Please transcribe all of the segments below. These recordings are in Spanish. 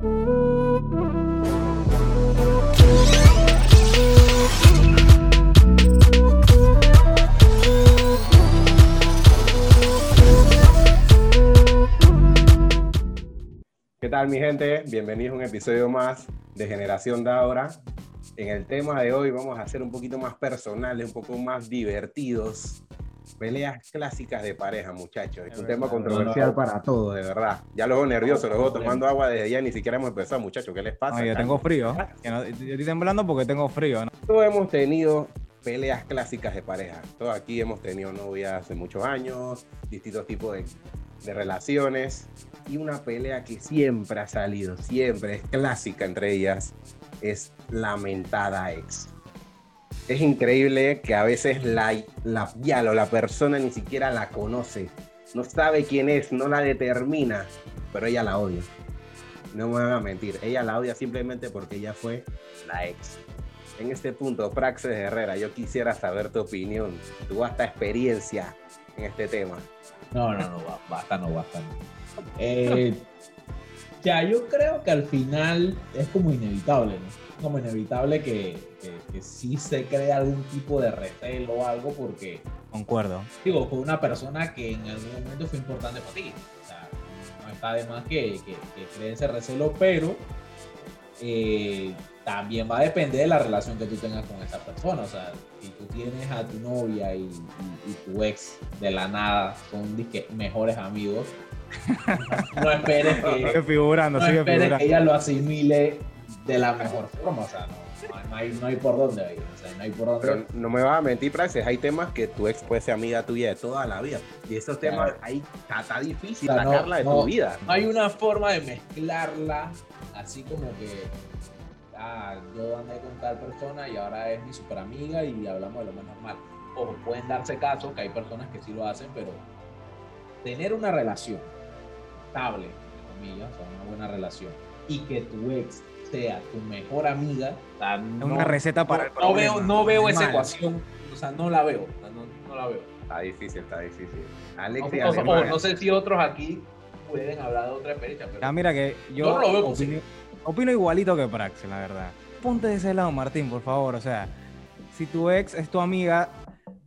¿Qué tal mi gente? Bienvenidos a un episodio más de Generación Daura. En el tema de hoy vamos a hacer un poquito más personales, un poco más divertidos. Peleas clásicas de pareja, muchachos. Es un tema controversial para todos, de verdad. Ya los veo nerviosos, los veo tomando agua desde ya, ni siquiera hemos empezado, muchachos. ¿Qué les pasa? No, yo tengo frío. Yo estoy temblando porque tengo frío. ¿no? Todos hemos tenido peleas clásicas de pareja. Todos aquí hemos tenido novias hace muchos años, distintos tipos de, de relaciones. Y una pelea que siempre ha salido, siempre es clásica entre ellas, es la mentada ex. Es increíble que a veces la, la o la persona ni siquiera la conoce, no sabe quién es, no la determina, pero ella la odia. No me van a mentir, ella la odia simplemente porque ella fue la ex. En este punto, Praxes Herrera, yo quisiera saber tu opinión, tu hasta experiencia en este tema. No, no, no, ba- basta, no, basta. Eh, ya, yo creo que al final es como inevitable, ¿no? Como inevitable que, que sí se cree algún tipo de recelo o algo, porque, Concuerdo. digo, fue una persona que en algún momento fue importante para ti. O sea, no está de más que, que, que cree ese recelo, pero eh, también va a depender de la relación que tú tengas con esa persona. O sea, si tú tienes a tu novia y, y- y tu ex de la nada son disque mejores amigos, no esperes Sigue que, figurando, no sigue esperes que figurando. ella lo asimile de la mejor forma. O sea, no, no hay- no hay, por dónde ir. O sea, no hay por dónde Pero no me vas a mentir, Praxis, hay temas que tu ex puede ser amiga tuya de toda la vida. Y esos temas ahí está, difícil O sea, no- sacarla de tu vida. No hay una forma de mezclarla así como que ah, yo andé con tal persona y ahora es mi super amiga y hablamos de lo más normal. Ojo, pueden darse casos que hay personas que sí lo hacen, pero tener una relación estable, entre comillas, o sea, una buena relación, y que tu ex sea tu mejor amiga, o sea, Es no, una receta para el no, no veo, problema. no veo esa Mal. ecuación, o sea, no la veo, o sea, no, no la veo. Está difícil, está difícil. Alex No, y no- sé si otros aquí pueden hablar de otra experiencia, pero Ya, mira que yo no lo veo opino, opino igualito que Praxis, la verdad. Ponte de ese lado, Martín, por favor. O sea, si tu ex es tu amiga,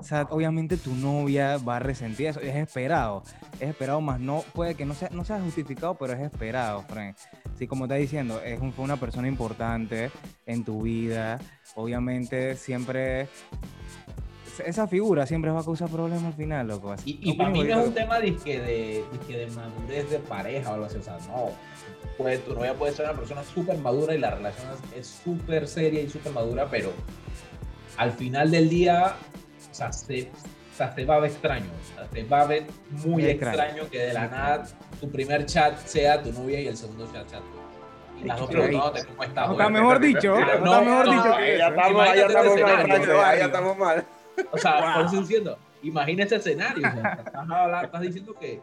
o sea, obviamente tu novia va a resentir eso. Es esperado. Es esperado, más no puede que no sea, no sea justificado, pero es esperado, Frank. Sí, como está diciendo, es un- fue una persona importante en tu vida. Obviamente, siempre. Esa figura siempre va a causar problemas al final, loco. Así- Y, para mí no es un tema disque de, disque de madurez de pareja o algo así. O sea, no. Puede, tu novia puede ser una persona súper madura y la relación es- es súper seria y súper madura, pero al final del día, o sea, se, o sea, se va a ver extraño. O sea, se va a ver muy extraño. extraño. que de la nada tu primer chat sea tu novia y el segundo chat sea tú. Y las dos preguntándote cómo estás. No está mejor dicho. No, está mejor dicho Ahí ya estamos, ya mal, escenario, Praxis, ahí ya barrio. estamos mal. O sea, por Wow. eso estoy diciendo, imagina ese escenario. o sea, estás, hablando- estás diciendo que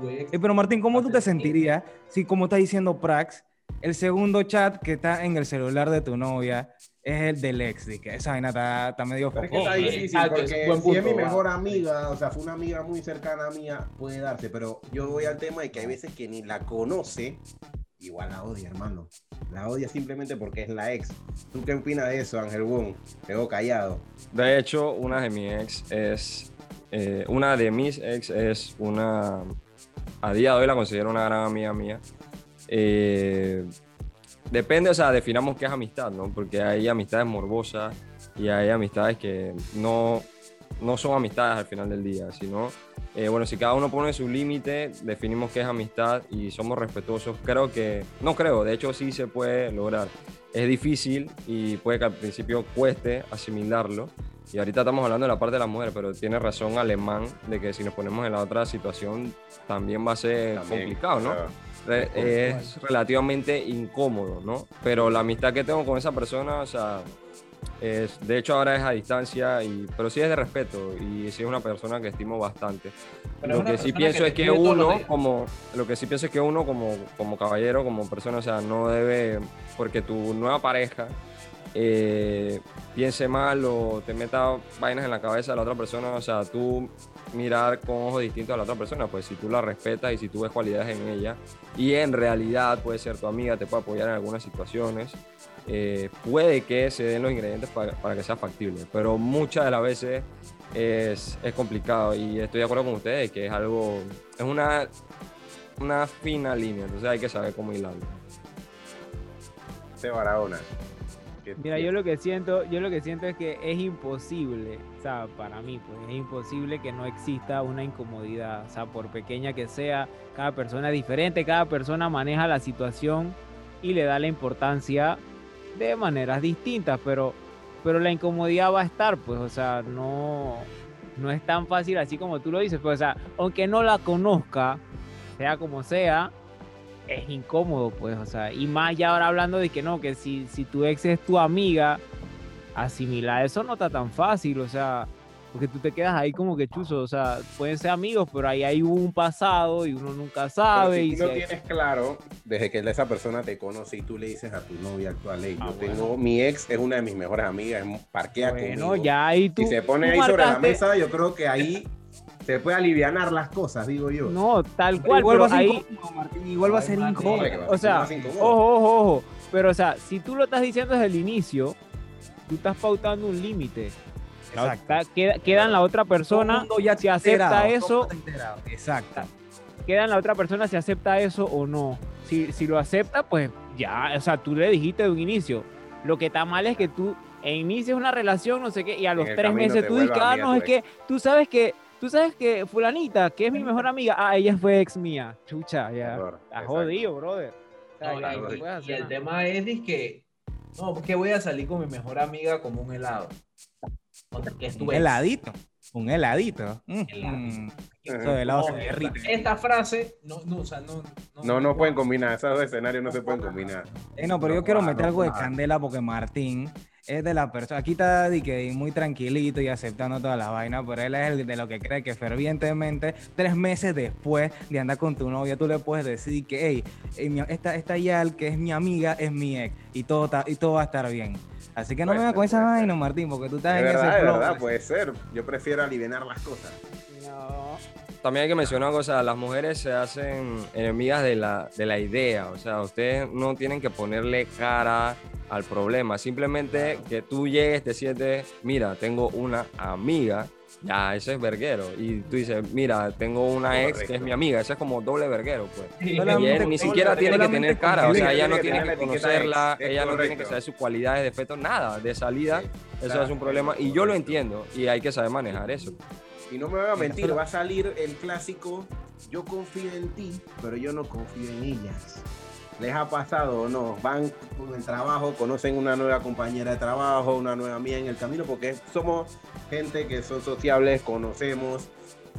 tu ex Eh, pero Martín, ¿cómo tú te sentirías si, como está diciendo Prax, el segundo chat que está en el celular de tu novia es el del ex? de que esa vaina está, está medio es que está difícil es porque si es mi mejor amiga, o sea, fue una amiga muy cercana mía, puede darse, pero yo voy al tema de que hay veces que ni la conoce, igual la odia, hermano. La odia simplemente porque es la ex. ¿Tú qué opinas de eso, Ángel Wong? Te veo callado. De hecho, una de mis ex es. eh, una de mis ex es una. A día de hoy la considero una gran amiga mía. Eh, depende, o sea, definamos qué es amistad, ¿no? Porque hay amistades morbosas y hay amistades que no, no son amistades al final del día, sino. eh, bueno, si cada uno pone su límite, definimos qué es amistad y somos respetuosos. Creo que, no creo, de hecho sí se puede lograr. Es difícil y puede que al principio cueste asimilarlo. Y ahorita estamos hablando de la parte de las mujeres, pero tiene razón Alemán de que si nos ponemos en la otra situación también va a ser También, complicado, ¿no? claro. Re- es relativamente incómodo, ¿no? Pero la amistad que tengo con esa persona, o sea, es, de hecho ahora es a distancia, y, pero sí es de respeto y sí es una persona que estimo bastante. Pero lo que sí pienso que es que uno, como, lo que sí pienso es que uno como, como caballero, como persona, o sea, no debe, porque tu nueva pareja eh, piense mal o te meta vainas en la cabeza de la otra persona, o sea, tú mirar con ojos distintos a la otra persona. Pues si tú la respetas y si tú ves cualidades en ella y en realidad puede ser tu amiga, te puede apoyar en algunas situaciones, eh, puede que se den los ingredientes para, para que sea factible. Pero muchas de las veces es, complicado y estoy de acuerdo con ustedes que es algo, es una, una fina línea, entonces hay que saber cómo hilarlo. Se Barahona. ¿Qué Mira, yo lo que siento, yo lo que siento es que es imposible, o sea, para mí, pues es imposible que no exista una incomodidad, o sea, por pequeña que sea, cada persona es diferente, cada persona maneja la situación y le da la importancia de maneras distintas, pero, pero la incomodidad va a estar, pues, o sea, no, no es tan fácil así como tú lo dices, pues, o sea, aunque no la conozca, sea como sea, es incómodo, pues, o sea, y más ya ahora hablando de que no, que si, si tu ex es tu amiga, asimilar eso no está tan fácil, o sea, porque tú te quedas ahí como que chuzo, o sea, pueden ser amigos, pero ahí hay un pasado y uno nunca Pero sabe. si y tú no si hay- tienes claro, desde que esa persona te conoce y tú le dices a tu novia actual, "Ey, Ah, yo bueno. tengo, mi ex es una de mis mejores amigas, parquea bueno, conmigo. ya ahí tú. si se pone ahí sobre la mesa, yo creo que ahí se puede alivianar las cosas, digo yo. No, tal cual, igual pero va a ser ahí, incómodo, Martín, igual va a Ay, ser Martín. incómodo. Hombre, que va a O sea, ojo, ojo, ojo. Pero, o sea, si tú lo estás diciendo desde el inicio, tú estás pautando un límite. Queda, queda en la otra persona ya si acepta eso. Exacto. queda en la otra persona si acepta eso o no. Si, si lo acepta, pues ya, o sea, tú le dijiste de un inicio. Lo que está mal es que tú inicies una relación, no sé qué, y a los tres meses te tú dices, ah, no, es que tú sabes que, tú sabes que fulanita, que es mi mejor amiga, ah, ella fue ex mía. Chucha, ya. Está jodido, brother. No, y- el tema es que, no, porque voy a salir con mi mejor amiga como un helado. O sea, que es tu Un heladito. Un heladito. Mm, Heladito. mm. Ajá. Eso de helado No, se derrite. Esta frase, no, no, o sea, no. No, no pueden combinar, esos dos escenarios no se pueden combinar. Eh, no, pero yo quiero no, meter no, algo de no. candela porque Martín es de la persona. Aquí está di que muy tranquilito y aceptando todas las vainas, pero él es el de lo que cree que fervientemente, tres meses después de andar con tu novia, tú le puedes decir que, hey, eh, esta, esta Yal, que es mi amiga, es mi ex y todo, está- y todo va a estar bien. Así que no me vengas con esa vaina. Martín, porque tú estás Es en verdad, ese es flow. verdad, puede ser. Yo prefiero aliviar las cosas. También hay que mencionar una cosa, las mujeres se hacen enemigas de la, de la idea, o sea, ustedes no tienen que ponerle cara al problema, simplemente que tú llegues, te sientes, mira, tengo una amiga, ya, ese es verguero, y tú dices, mira, tengo una ex que es mi amiga, ese es como doble verguero, pues. Sí. Y él ni siquiera tiene que tener cara, o sea, ella no tiene que conocerla, ella no tiene que saber sus cualidades, defectos, nada, de salida, Sí, eso claro, es un problema, y yo lo entiendo, y hay que saber manejar eso. Y no me van a mentir, va a salir el clásico, yo confío en ti, pero yo no confío en ellas. ¿Les ha pasado o no? Van con el trabajo, conocen una nueva compañera de trabajo, una nueva amiga en el camino, porque somos gente que son sociables, conocemos,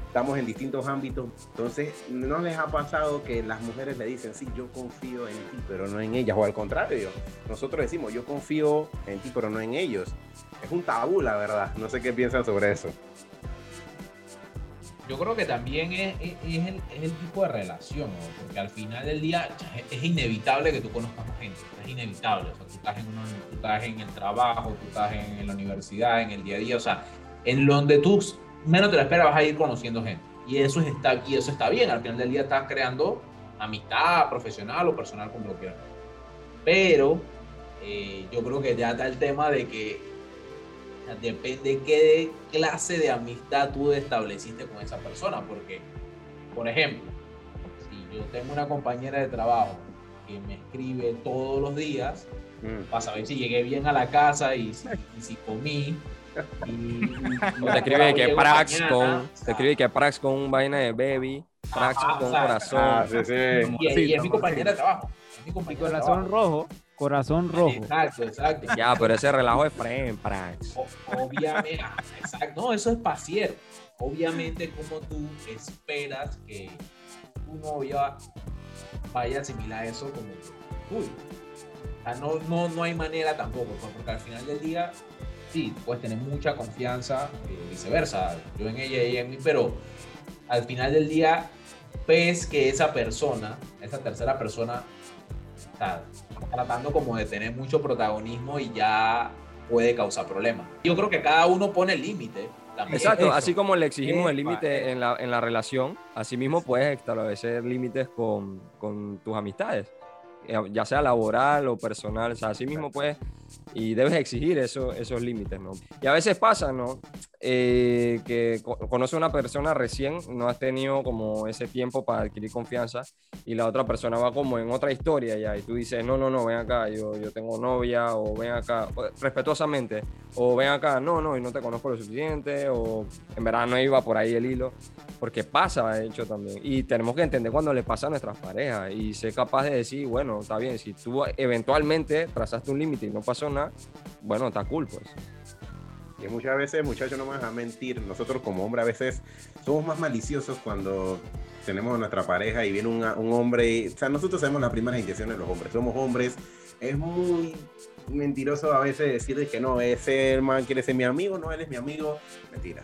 estamos en distintos ámbitos. Entonces, ¿no les ha pasado que las mujeres le dicen, sí, yo confío en ti, pero no en ellas? O al contrario, nosotros decimos, yo confío en ti, pero no en ellos. Es un tabú, la verdad. No sé qué piensan sobre eso. Yo creo que también es, es- es el, es el tipo de relación, ¿no? porque al final del día es- inevitable que tú conozcas más gente, es inevitable, o sea, tú estás en, una- tú estás en el trabajo, tú estás en, en la universidad, en el día a día, o sea, en donde tú menos te lo esperas vas a ir conociendo gente, y eso, es- está, y eso está bien, al final del día estás creando amistad profesional o personal, como lo. Pero eh, yo creo que ya está el tema de que depende qué clase de amistad tú estableciste con esa persona. Porque, por ejemplo, si yo tengo una compañera de trabajo que me escribe todos los días Mm. para saber si llegué bien a la casa y si, y si comí. Y, y- te escribe que Prax mañana, con, o te escribe que Prax con un vaina de baby, Prax Ajá, con o sea, corazón. Ah, sí, sí. Y, y es mi compañera de trabajo. Es mi compañera de corazón trabajo. rojo, corazón rojo. Exacto, exacto. Ya, pero ese relajo es friend, Prax. Obviamente, exacto, no, eso es pasier. Obviamente, como tú esperas que tu novia vaya a asimilar eso como uy. O sea, no, no, no hay manera tampoco, pues, porque al final del día, sí, puedes tener mucha confianza, eh, viceversa, yo en ella y ella en mí, pero al final del día ves que esa persona, esa tercera persona, o sea, tratando como de tener mucho protagonismo y ya puede causar problemas. Yo creo que cada uno pone el límite. también. Exacto, Eso. así como le exigimos el límite en la, en la relación, así mismo puedes establecer límites con, con tus amistades, eh, ya sea laboral o personal, o sea, así mismo puedes y debes exigir eso, esos límites, ¿no? Y a veces pasa, ¿no? Eh, que co- conoces a una persona recién, no has tenido como ese tiempo para adquirir confianza y la otra persona va como en otra historia ya y tú dices, no, no, no, ven acá, yo, yo tengo novia o ven acá, o- respetuosamente, o ven acá, no, no, y no te conozco lo suficiente o en verdad no iba por ahí el hilo, porque pasa, de hecho, también. Y tenemos que entender cuando le pasa a nuestras parejas y ser capaz de decir, bueno, está bien, si tú eventualmente trazaste un límite y no pasó nada, bueno, está cool, pues. Y muchas veces, muchachos, no me vas a mentir, nosotros como hombre a veces somos más maliciosos cuando tenemos a nuestra pareja y viene un, un hombre, y, o sea, nosotros sabemos las primeras intenciones de los hombres, somos hombres, es muy mentiroso a veces decir de que no, ese man quiere ser mi amigo, no, él es mi amigo, mentira.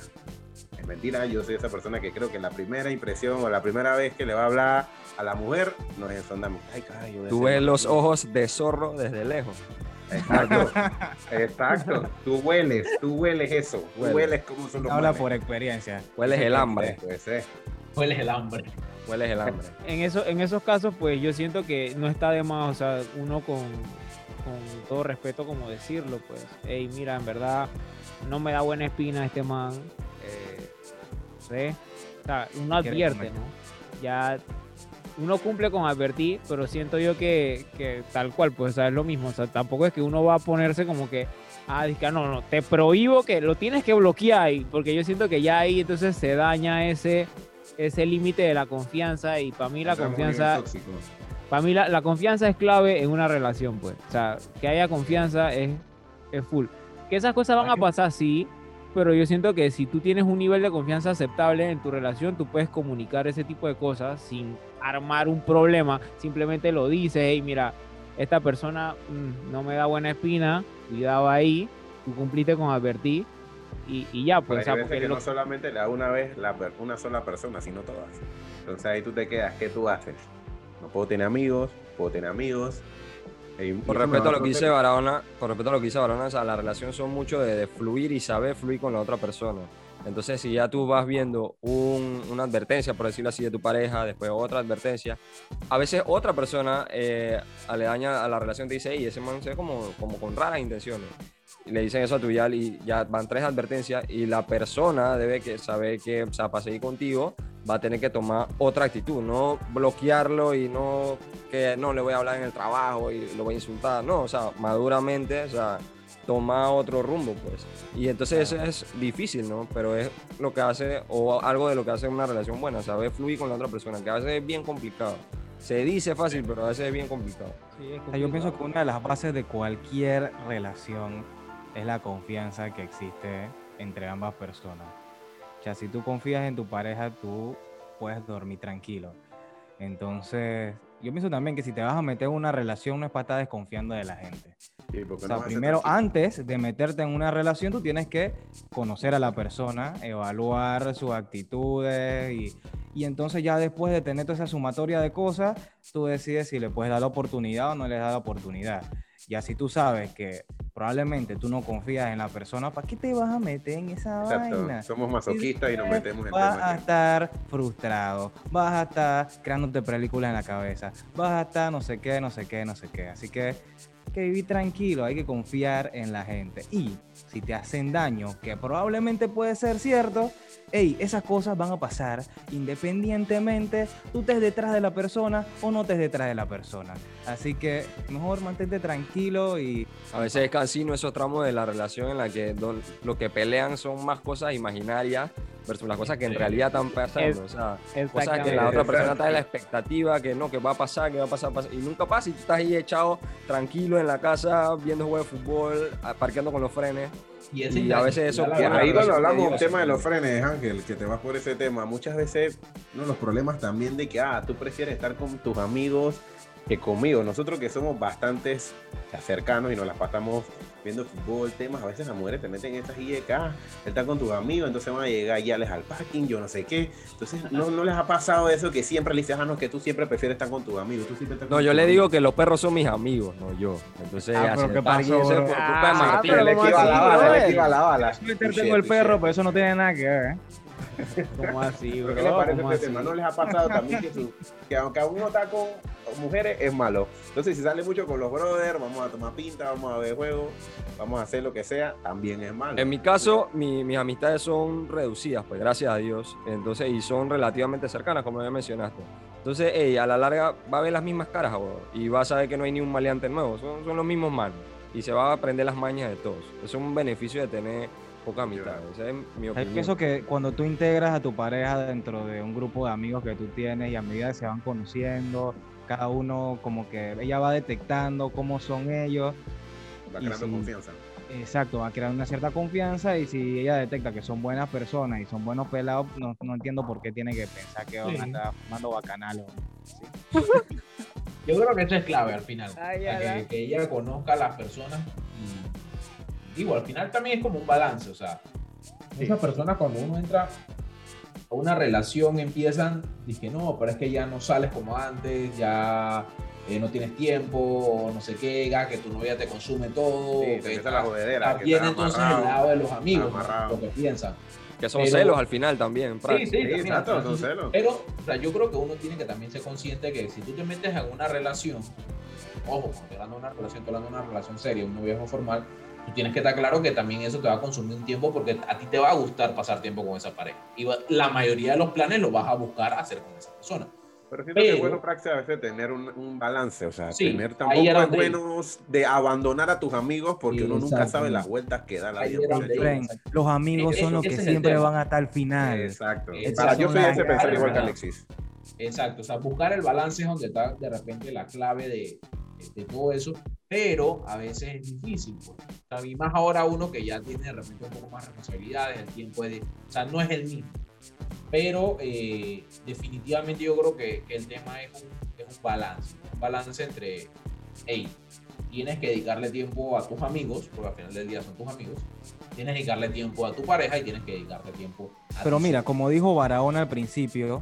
Es mentira, yo soy esa persona que creo que la primera impresión o la primera vez que le va a hablar a la mujer no es son de amistad. Ay, caray, Tú ves los ojos de zorro desde lejos. Exacto, exacto. Tú hueles, tú hueles eso. Tú Huele. hueles cómo son los Habla manes. por experiencia. Hueles el hambre, Pues, eh. ¿Cuál es el hambre? hueles el hambre. En, eso, en esos casos, pues yo siento que no está de más, o sea, uno con, con todo respeto como decirlo, pues, hey, mira, en verdad no me da buena espina este man, eh, o sea, uno advierte. ¿no? Ya uno cumple con advertir, pero siento yo que, que tal cual, pues, o sea, es lo mismo, o sea, tampoco es que uno va a ponerse como que, ah, que, no, no, te prohíbo que lo tienes que bloquear, y- porque yo siento que ya ahí entonces se daña ese ese límite de la confianza y para mí la confianza para mí la, la confianza es clave en una relación pues o sea que haya confianza es, es full. Que esas cosas van a pasar sí pero yo siento que si tú tienes un nivel de confianza aceptable en tu relación tú puedes comunicar ese tipo de cosas sin armar un problema simplemente lo dices hey mira esta persona mm, no me da buena espina cuidado ahí tú cumpliste con advertir y, y ya Pero pues o hay sea, veces porque que lo- no solamente le da una vez la, per- una sola persona, sino todas. Entonces ahí tú te quedas, ¿qué tú haces? No puedo tener amigos, puedo tener amigos. Y- y Por respeto a lo que dice Barahona, con respeto a lo que dice Barahona, o sea, la relación son mucho de, de fluir y saber fluir con la otra persona. Entonces, si ya tú vas viendo un- una advertencia, por decirlo así, de tu pareja, después otra advertencia, a veces otra persona eh, aledaña a la relación te dice, y ese man se ve como, como con raras intenciones. Y le dicen eso a tu yal y ya van tres advertencias y la persona debe que saber que, o sea, para seguir contigo, va a tener que tomar otra actitud, no bloquearlo y no que no le voy a hablar en el trabajo y lo voy a insultar, no, o sea, maduramente, o sea, toma otro rumbo, pues. Y entonces eso es difícil, ¿no? Pero es lo que hace, o algo de lo que hace una relación buena, saber fluir con la otra persona, que a veces es bien complicado. Se dice fácil, pero a veces es bien complicado. Sí, es O sea, yo pienso que una de las bases de cualquier relación es la confianza que existe entre ambas personas. O sea, si tú confías en tu pareja, tú puedes dormir tranquilo. Entonces, yo pienso también que si te vas a meter en una relación, no es para estar desconfiando de la gente. Sí, O sea, primero, antes de meterte en una relación, tú tienes que conocer a la persona, evaluar sus actitudes y, y entonces ya después de tener toda esa sumatoria de cosas, tú decides si le puedes dar la oportunidad o no le das la oportunidad. Y así tú sabes que probablemente tú no confías en la persona, ¿para qué te vas a meter en esa Exacto, vaina? somos masoquistas y nos metemos en Vas a estar frustrado, vas a estar creándote películas en la cabeza, vas a estar no sé qué, no sé qué, no sé qué. Así que que vivir tranquilo, hay que confiar en la gente. Y si te hacen daño, que probablemente puede ser cierto, hey, esas cosas van a pasar independientemente tú estés detrás de la persona o no estés detrás de la persona. Así que mejor mantente tranquilo y A veces es cansino esos tramos de la relación en la que don- lo que pelean son más cosas imaginarias versus las cosas que en realidad están pasando. Es- o sea, cosas que la otra persona está en la expectativa, que no, que va a pasar, que va a pasar, pasa- y nunca pasa, y tú estás ahí echado tranquilo en la casa, viendo juego de fútbol, parqueando con los frenes. Y, Y a veces eso Que ahí cuando hablamos tediosa, tema de los frenes, Ángel, que te vas por ese tema, muchas veces uno de los problemas también de que, ah, tú prefieres estar con tus amigos que conmigo. Nosotros que somos bastantes cercanos y nos las pasamos viendo fútbol, temas, a veces las mujeres te meten estas IEK, él está con tus amigos, entonces van a llegar ya les al parking, yo no sé qué. Entonces, ¿no, no les ha pasado eso que siempre le dices, ah, no, que tú siempre prefieres estar con tus amigos? Tú siempre estás No, yo le amigos. digo que los perros son mis amigos, no yo. Entonces, Ah, pero ¿qué pasó, eso Ah, pero le ¿cómo esquiva así, la bala, le esquiva la bala. El perro, pero eso no tiene nada que ver. ¿eh? ¿Cómo así, bro? ¿Pero ¿Qué le parece ¿Cómo este tema? ¿No les ha pasado también que, su- que aunque uno está con mujeres es malo? Entonces, si sale mucho con los brothers, vamos a tomar pinta, vamos a ver juegos, vamos a hacer lo que sea, también es malo. En mi caso, mi- mis amistades son reducidas, pues gracias a Dios. Entonces, y son relativamente cercanas, como ya mencionaste. Entonces, ey, a la larga va a ver las mismas caras, bro, y va a saber que no hay ni un maleante nuevo, son, son los mismos manos. Y se va a aprender las mañas de todos. Eso es un beneficio de tener poca amistad. Esa es mi Es opinión. que eso que cuando tú integras a tu pareja dentro de un grupo de amigos que tú tienes y a medida que se van conociendo, cada uno como que ella va detectando cómo son ellos, Va creando sí. confianza. exacto, va creando una cierta confianza y si ella detecta que son buenas personas y son buenos pelados, no, no entiendo por qué tiene que pensar que van a Sí. estar fumando bacanales. Yo creo que eso es clave al final. Ay, ya, que, que ella conozca a las personas. Digo, al final también es como un balance. O sea, muchas personas cuando uno entra a una relación empiezan, dije, no, pero es que ya no sales como antes, ya eh, no tienes tiempo, o no sé qué, que tu novia te consume todo. Sí, que empieza la jodedera. que También entonces el lado de los amigos, lo que piensan. Que son Pero- celos al final también. Sí, sí, Sí, también, exacto, son celos. Pero, o sea, yo creo que uno tiene que también ser consciente que si tú te metes en una relación, ojo, cuando hablando de una relación, estoy hablando de una relación seria, un noviazgo formal, tú tienes que estar claro que también eso te va a consumir un tiempo porque a ti te va a gustar pasar tiempo con esa pareja. Y va- la mayoría de los planes los vas a buscar hacer con esa persona. Pero siento que es bueno, Praxis, a veces tener un, un balance, o sea, Sí, tener tampoco es bueno de abandonar a tus amigos porque uno nunca sabe las vueltas que da la Ahí vida. los amigos Ese- son los que es el siempre van hasta el final. Exacto. Para- yo soy ese pensar igual que. Alexis. Exacto, o sea, buscar el balance es donde está de repente la clave de, de todo eso, pero a veces es difícil. Pues. Y más ahora uno que ya tiene de repente un poco más responsabilidades, el tiempo es de, o sea, no es el mismo. Pero eh, definitivamente yo creo que, el tema es un, es un balance, un balance entre, hey, tienes que dedicarle tiempo a tus amigos, porque al final del día son tus amigos, tienes que dedicarle tiempo a tu pareja y tienes que dedicarle tiempo a Pero ti mira, como dijo Barahona al principio,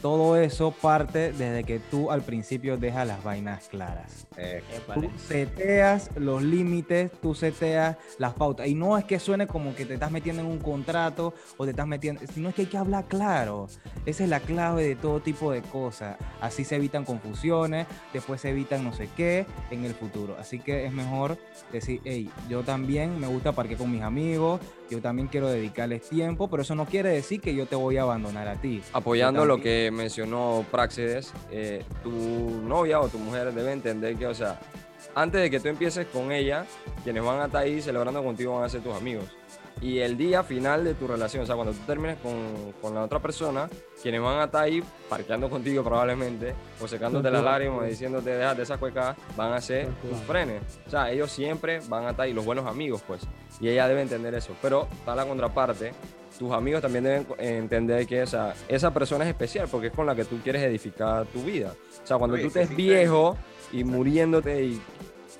todo eso parte desde que tú al principio dejas las vainas claras. Eh, Tú seteas los límites, tú seteas las pautas. Y no es que suene como que te estás metiendo en un contrato o te estás metiendo, sino es que hay que hablar claro. Esa es la clave de todo tipo de cosas. Así se evitan confusiones, después se evitan no sé qué en el futuro. Así que es mejor decir, hey, yo también me gusta parquear con mis amigos, yo también quiero dedicarles tiempo, pero eso no quiere decir que yo te voy a abandonar a ti. Apoyando lo que mencionó Praxedes, eh, tu novia o tu mujer debe entender que, o sea, antes de que tú empieces con ella, quienes van a estar ahí celebrando contigo van a ser tus amigos. Y el día final de tu relación, o sea, cuando tú termines con, con la otra persona, quienes van a estar ahí parqueando contigo probablemente, o secándote las lágrimas, diciéndote, déjate esas cuecas, van a ser tus frenes. O sea, ellos siempre van a estar ahí, los buenos amigos, pues. Y ella debe entender eso. Pero está la contraparte, tus amigos también deben entender que o sea, esa persona es especial porque es con la que tú quieres edificar tu vida. O sea, cuando Oye, tú estés sí, viejo y muriéndote y,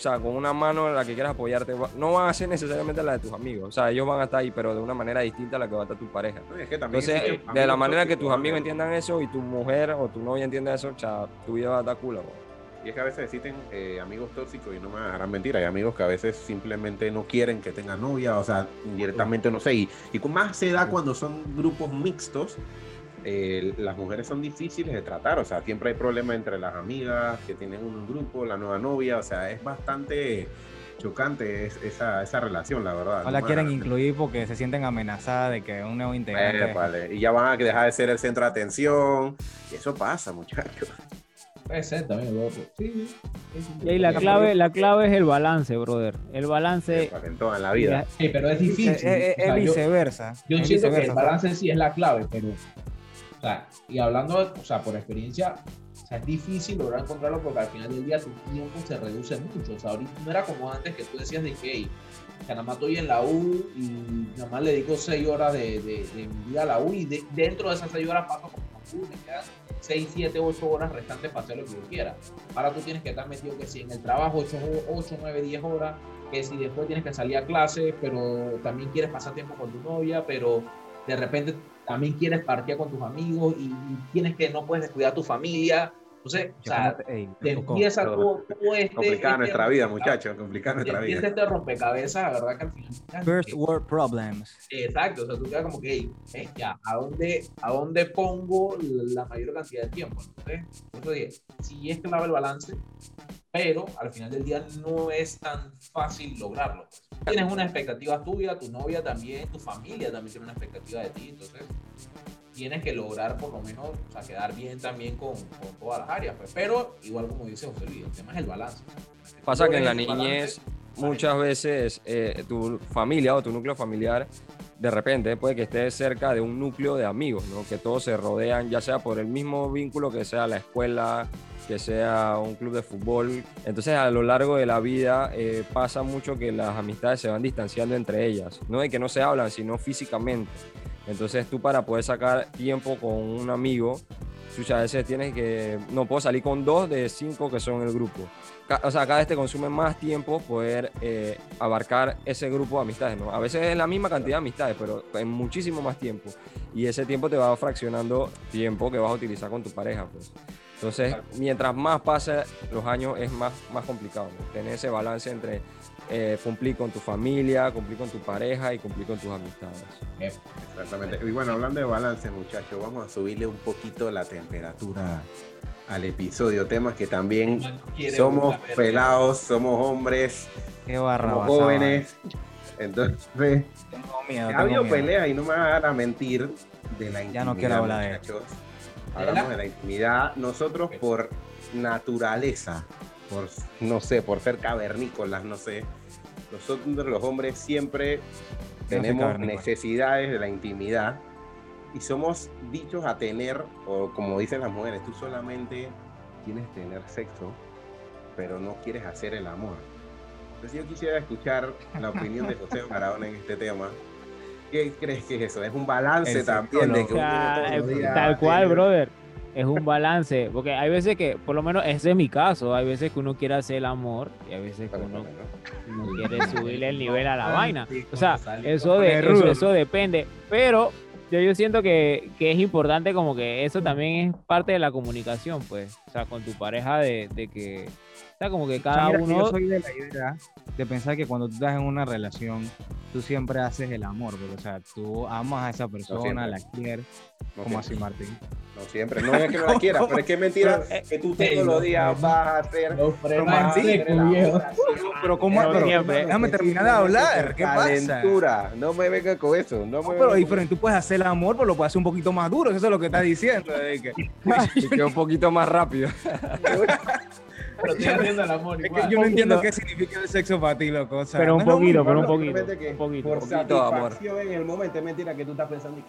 sea, con una mano en la que quieras apoyarte, no van a ser necesariamente la de tus amigos. O sea, ellos van a estar ahí, pero de una manera distinta a la que va a estar tu pareja. no, es que también Entonces, de la manera que tus amigos entiendan eso y tu mujer o tu novia entienda eso, o sea, tu vida va a estar cool, bro. Y es que a veces existen eh, amigos tóxicos y no me dejarán mentir. Hay amigos que a veces simplemente no quieren que tengan novia, o sea, directamente no sé. Y, y con más se da cuando son grupos mixtos. Eh, las mujeres son difíciles de tratar, o sea, siempre hay problemas entre las amigas que tienen un grupo, la nueva novia, o sea, es bastante chocante es- esa, esa relación, la verdad. No la quieren incluir porque se sienten amenazadas de que un nuevo integrante... Eh, vale. Y ya van a dejar de ser el centro de atención. Y eso pasa, muchachos. Puede ser también, bro. Sí, sí, sí. Y ahí la clave, la clave es el balance, brother. El balance. En toda la vida. Sí, pero es difícil. Es, es- O sea, es yo- viceversa. Yo es siento que el balance en sí es la clave, pero, y hablando, o sea, por experiencia, o sea, es difícil lograr encontrarlo porque al final del día tu tiempo se reduce mucho. O sea, ahorita no era como antes que tú decías de que, hey, nada más estoy en la U y nada más le dedico seis horas de, de, de mi vida a la U y de- dentro de esas seis horas paso con la U, me quedan 6, 7, 8 horas restantes para hacer lo que yo quiera. Ahora tú tienes que estar metido que si en el trabajo 8, 8 9, 10 horas, que si después tienes que salir a clase, pero también quieres pasar tiempo con tu novia, pero de repente también quieres partir con tus amigos y, y tienes que no puedes descuidar a tu familia. Entonces, o sea, te empieza todo, todo este... Complicada este nuestra vida, muchachos, complicada Te nuestra empieza vida. este rompecabezas, la verdad que al final... First que- world problems. Exacto, o sea, tú quedas como que, "Ey, ya, ¿a dónde, ¿a dónde pongo la mayor cantidad de tiempo? Entonces, dije, sí es clave el balance, pero al final del día no es tan fácil lograrlo. Tienes unas expectativas tuyas, tu novia también, tu familia también tiene una expectativa de ti, entonces tienes que lograr por lo menos, o sea, quedar bien también con, con todas las áreas, pues. pero igual como dice José Luis, el tema es el balance. Pasa que en la niñez muchas veces eh, tu familia o tu núcleo familiar de repente puede que estés cerca de un núcleo de amigos, ¿no? que todos se rodean, ya sea por el mismo vínculo que sea la escuela, que sea un club de fútbol. Entonces a lo largo de la vida eh, pasa mucho que las amistades se van distanciando entre ellas, no de que no se hablan, sino físicamente. Entonces tú para poder sacar tiempo con un amigo, muchas veces tienes que, no puedo salir con dos de cinco que son el grupo. O sea, cada vez te consume más tiempo poder eh, abarcar ese grupo de amistades, ¿no? A veces es la misma cantidad de amistades, pero en muchísimo más tiempo. Y ese tiempo te va fraccionando tiempo que vas a utilizar con tu pareja, pues. Entonces, mientras más pasen los años, es más, más complicado, ¿no? Tener ese balance entre eh, cumplir con tu familia, cumplir con tu pareja y cumplir con tus amistades. Exactamente. Y bueno, hablando de balance, muchachos, vamos a subirle un poquito la temperatura al episodio. Temas que también somos pelados, somos hombres, Qué barra somos jóvenes. Entonces, Tengo miedo. ha tengo habido miedo. peleas y no me van a mentir de la intimidad. Ya no quiero hablar de muchachos. Hablamos de la intimidad. Nosotros, por naturaleza, por no sé, por ser cavernícolas, no sé. Nosotros los hombres siempre tenemos necesidades de la intimidad y somos dichos a tener, o como dicen las mujeres, tú solamente quieres tener sexo, pero no quieres hacer el amor. Entonces yo quisiera escuchar la opinión de José Maradona en este tema. ¿Qué crees que es eso? ¿Es un balance El también de que Tal, cual, brother. Es un balance, porque hay veces que, por lo menos ese es mi caso, hay veces que uno quiere hacer el amor y hay veces que uno, quiere subirle el nivel a la vaina. O sea, eso, de, eso, eso depende, pero yo, yo siento que, que es importante como que eso también es parte de la comunicación, pues, o sea, con tu pareja de, de que, o sea, como que cada mira uno... Yo soy de la idea de pensar que cuando tú estás en una relación, tú siempre haces el amor, porque, o sea, tú amas a esa persona, siempre. la quieres, no como siempre. así Martín. No siempre, no es que no la quieras, pero es que es mentira Pero, que tú ey, todos no, los días no. vas a hacer viejo. así. Pero ¿cómo? Pero Pero, siempre. déjame terminar de hablar, ¿qué pasa? Calentura, no me venga con eso, no me No, pero con diferente, tú puedes hacer el amor, pero lo puedes hacer un poquito más duro, eso es lo que estás diciendo. de que- Y que un poquito más rápido. Pero estoy haciendo el amor es que igual. yo no entiendo poquito. qué significa el sexo para ti, loco. o sea, Pero un no poquito, mismo, pero un ¿no? poquito, un poquito. Por Poquito de amor. satisfacción en el momento es mentira que tú estás pensando y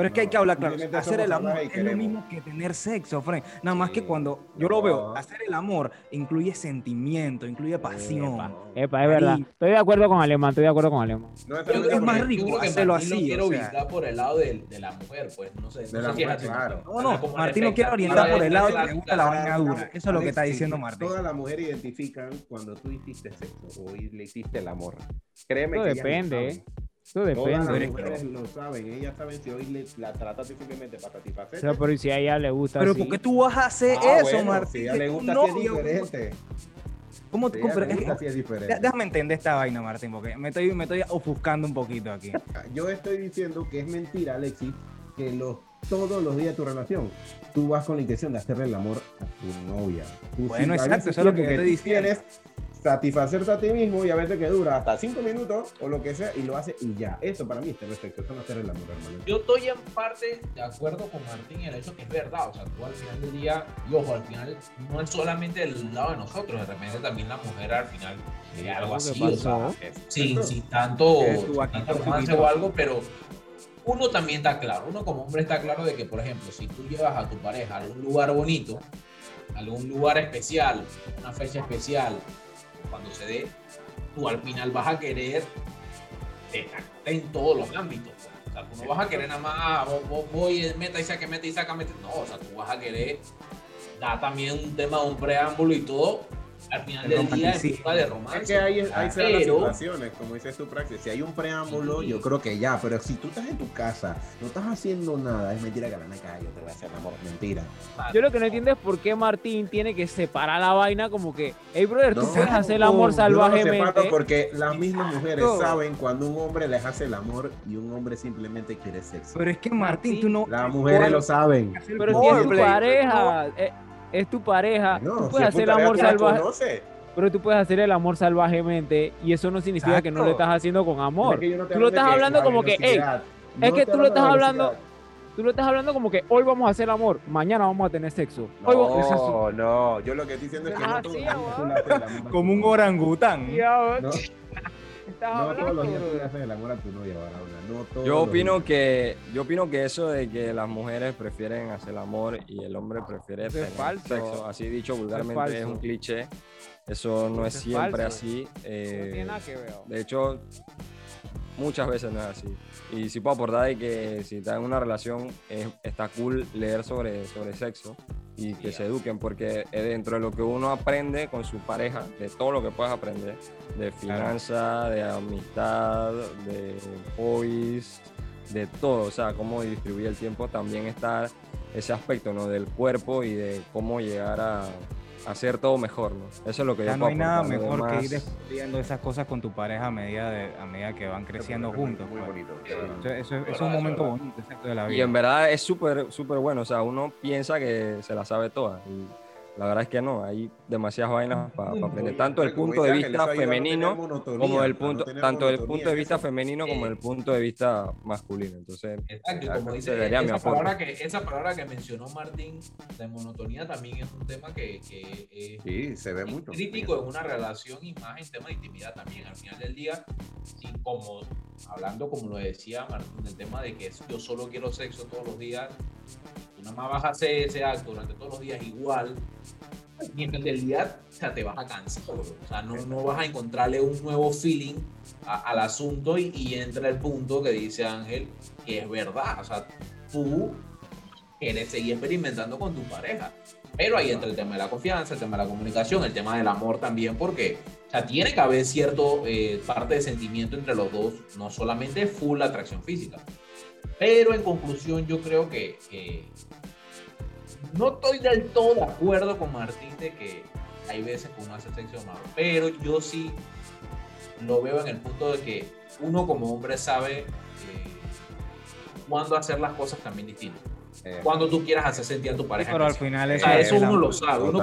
Pero es que hay que hablar claro. Hacer el amor es lo mismo que tener sexo, Fren. Nada más que cuando yo lo veo, no. hacer el amor incluye sentimiento, incluye pasión. Epa, epa, es verdad. Estoy de acuerdo con Alemán, estoy de acuerdo con Alemán. No es, más rico hacerlo así, quiere o sea. orientar por el lado de, de la mujer, pues no sé. De no sé claro. No, no, Martín no quiere orientar por el lado de la- que le gusta la vaina dura. Eso es lo que está diciendo Martín. Todas las mujeres identifican cuando tú hiciste sexo o le hiciste el amor. Créeme que ellas lo depende. Eso Todas depende. las mujeres lo saben, ellas saben si hoy le, la trataste simplemente para O satisfacer. sea, pero ¿y si a ella le gusta Pero así? ¿por qué tú vas a hacer Ah, eso, bueno, Martín? Si a ella Que le gusta, sí es novio- diferente. ¿Cómo, ella es sí es Dé- diferente. Déjame entender esta vaina, Martín, porque me estoy, me estoy ofuscando un poquito aquí. Yo estoy diciendo que es mentira, Alexis, que los, todos los días de tu relación tú vas con la intención de hacerle el amor a tu novia. Tú Bueno, a exacto, eso es lo que tú diciendo. Tienes satisfacerte a ti mismo y a veces que dura hasta cinco minutos o lo que sea y lo hace y ya. Eso para mí es perfecto, eso no es hacer el amor, hermano. Yo estoy en parte de acuerdo con Martín en el hecho que es verdad. O sea, tú al final del día, y ojo, al final no es solamente el lado de nosotros, de repente también la mujer al final quiere algo ¿qué así, o sea, sin, sin tanto, tanto romance o algo, pero uno también está claro, uno como hombre está claro de que, por ejemplo, si tú llevas a tu pareja a algún lugar bonito, a algún lugar especial, una fecha especial, cuando se dé, tú al final vas a querer destacarte en todos los ámbitos. O sea, tú no vas a querer nada más, vos, vos- voy, meta y saque, meta y saca, meta. No, o sea, tú vas a querer dar también un tema un preámbulo y todo. Al final El del día es romanticismo. busca de romance. Es que ahí, ahí las situaciones, como dices tú, Praxis. Si hay un preámbulo, Sí. yo creo que ya, pero si tú estás en tu casa, no estás haciendo nada, es mentira que la naca, yo te voy a hacer el amor, mentira. Yo lo que no entiendo es por qué Martín tiene que separar la vaina como que, hey brother, tú No, puedes hacer el amor yo no lo salvajemente. separo porque las mismas mujeres saben cuando un hombre les hace el amor y un hombre simplemente quiere sexo. Pero es que Martín, tú no. Las mujeres lo saben. Pero si es tu pareja, es, es tu pareja, No, tú si puedes es hacer el amor salvaje, pero tú puedes hacer el amor salvajemente y eso no significa que no lo Exacto. estás haciendo con amor. Es que no Tú lo estás hablando la como que, ey, velocidad. es No que tú lo estás la hablando-. Tú lo estás hablando como que hoy vamos a hacer amor, mañana vamos a tener sexo. Hoy vamos- eso es- No, no, yo lo que estoy diciendo es que Ah, no sí, ah, tú le haces el amor a Como un orangután. Ya, No, estás no todos los días tú haces el amor a tu novia, Barahona. No todos Yo opino que yo opino que eso de que las mujeres prefieren hacer el amor y el hombre prefiere Eso es tener falso. sexo, así dicho vulgarmente es, un cliché. Eso no es Eso es siempre falso. así. No eh, tiene nada que ver. de hecho, muchas veces no es así. Y sí puedo aportar de que si estás en una relación es- está cool leer sobre, sobre sexo y que se eduquen porque es dentro de lo que uno aprende con su pareja, de todo lo que puedes aprender, de finanzas, de amistad, de hobbies, de todo, o sea, cómo distribuir el tiempo, también está ese aspecto, ¿no? Del cuerpo y de cómo llegar a hacer todo mejor, ¿no? Eso es lo que Ya yo no hay nada mejor que ir descubriendo esas cosas con tu pareja a medida, de, a medida que van creciendo juntos. Muy pues. bonito. de verdad. Eso, eso es, es Verdad, un momento verdad. bonito exacto, de la Y vida. en verdad es súper, súper bueno. O sea, uno piensa que se la sabe toda. Y la verdad es que no. Hay demasiadas vainas para aprender. Tanto el punto de vista femenino como el punto, tanto del monotonía punto de vista femenino como el punto de vista masculino. Entonces, Exacto, y como dice, esa palabra, que, esa palabra que mencionó Martín de monotonía también es un tema que, que es Sí, se ve mucho. crítico en una relación y más en tema de intimidad también. Al final del día, sí, como hablando como lo decía Martín, del tema de que es- yo solo quiero sexo todos los días, tú nada más vas a hacer ese acto durante todos los días igual, y en el día o sea, te vas a cansar, bro. o sea, no, no vas a encontrarle un nuevo feeling a- al asunto y, y entra el punto que dice Ángel, que es verdad, o sea, tú quieres seguir experimentando con tu pareja. Pero ahí entra el tema de la confianza, el tema de la comunicación, el tema del amor también, porque o sea, tiene que haber cierto eh, parte de sentimiento entre los dos, no solamente full atracción física. Pero en conclusión, yo creo que, que no estoy del todo de acuerdo con Martín de que hay veces que uno hace sexo malo, pero yo sí lo veo en el punto de que uno como hombre sabe eh, cuándo hacer las cosas también distintas. Eh, Cuando tú quieras hacer sentir a tu pareja. pero al final O eso, sea, es eso el uno lo sabe, uno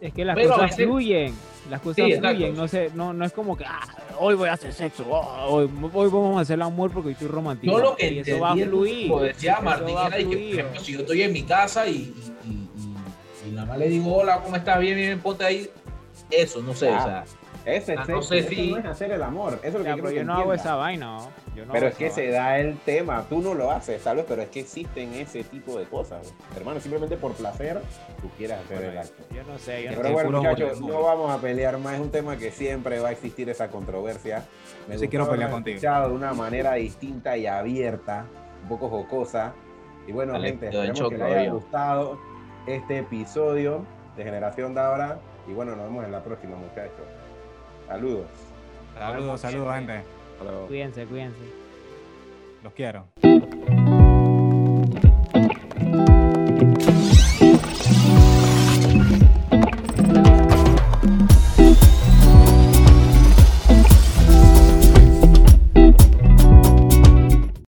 Es que las cosas fluyen. Las cosas Sí, fluyen. No, sé, no, no es como que ah, hoy voy a hacer sexo. oh, hoy, hoy vamos a hacer el amor porque hoy estoy romántico. Yo lo que y eso va a fluir. como decía Martín, era de que, por ejemplo, si yo estoy en mi casa y, y, y- y- y nada más le digo, hola, ¿cómo estás? Bien, bien, ponte ahí. Eso, no sé, o sea, Ese Ah, no sexo, sé eso si- no es hacer el amor. Eso es lo que Ya, pero que yo no hago esa vaina. ¿no? Yo no Pero es que se vaina. da el tema. Tú no lo haces, vez, pero es que existen ese tipo de cosas. Hermano, simplemente por placer, tú quieres hacer el acto. Yo no sé. Yo no Pero sé. bueno, muchachos, no vamos a pelear más. Es un tema que siempre va a existir esa controversia. Me Sí quiero pelear contigo. escuchado de una manera distinta y abierta, un poco jocosa. Y bueno, Dale, gente, esperemos que shock les haya gustado este episodio de Generación Daura. Y bueno, nos vemos en la próxima, muchachos. Saludos. Saludos, saludos, gente. Cuídense, cuídense. Los quiero.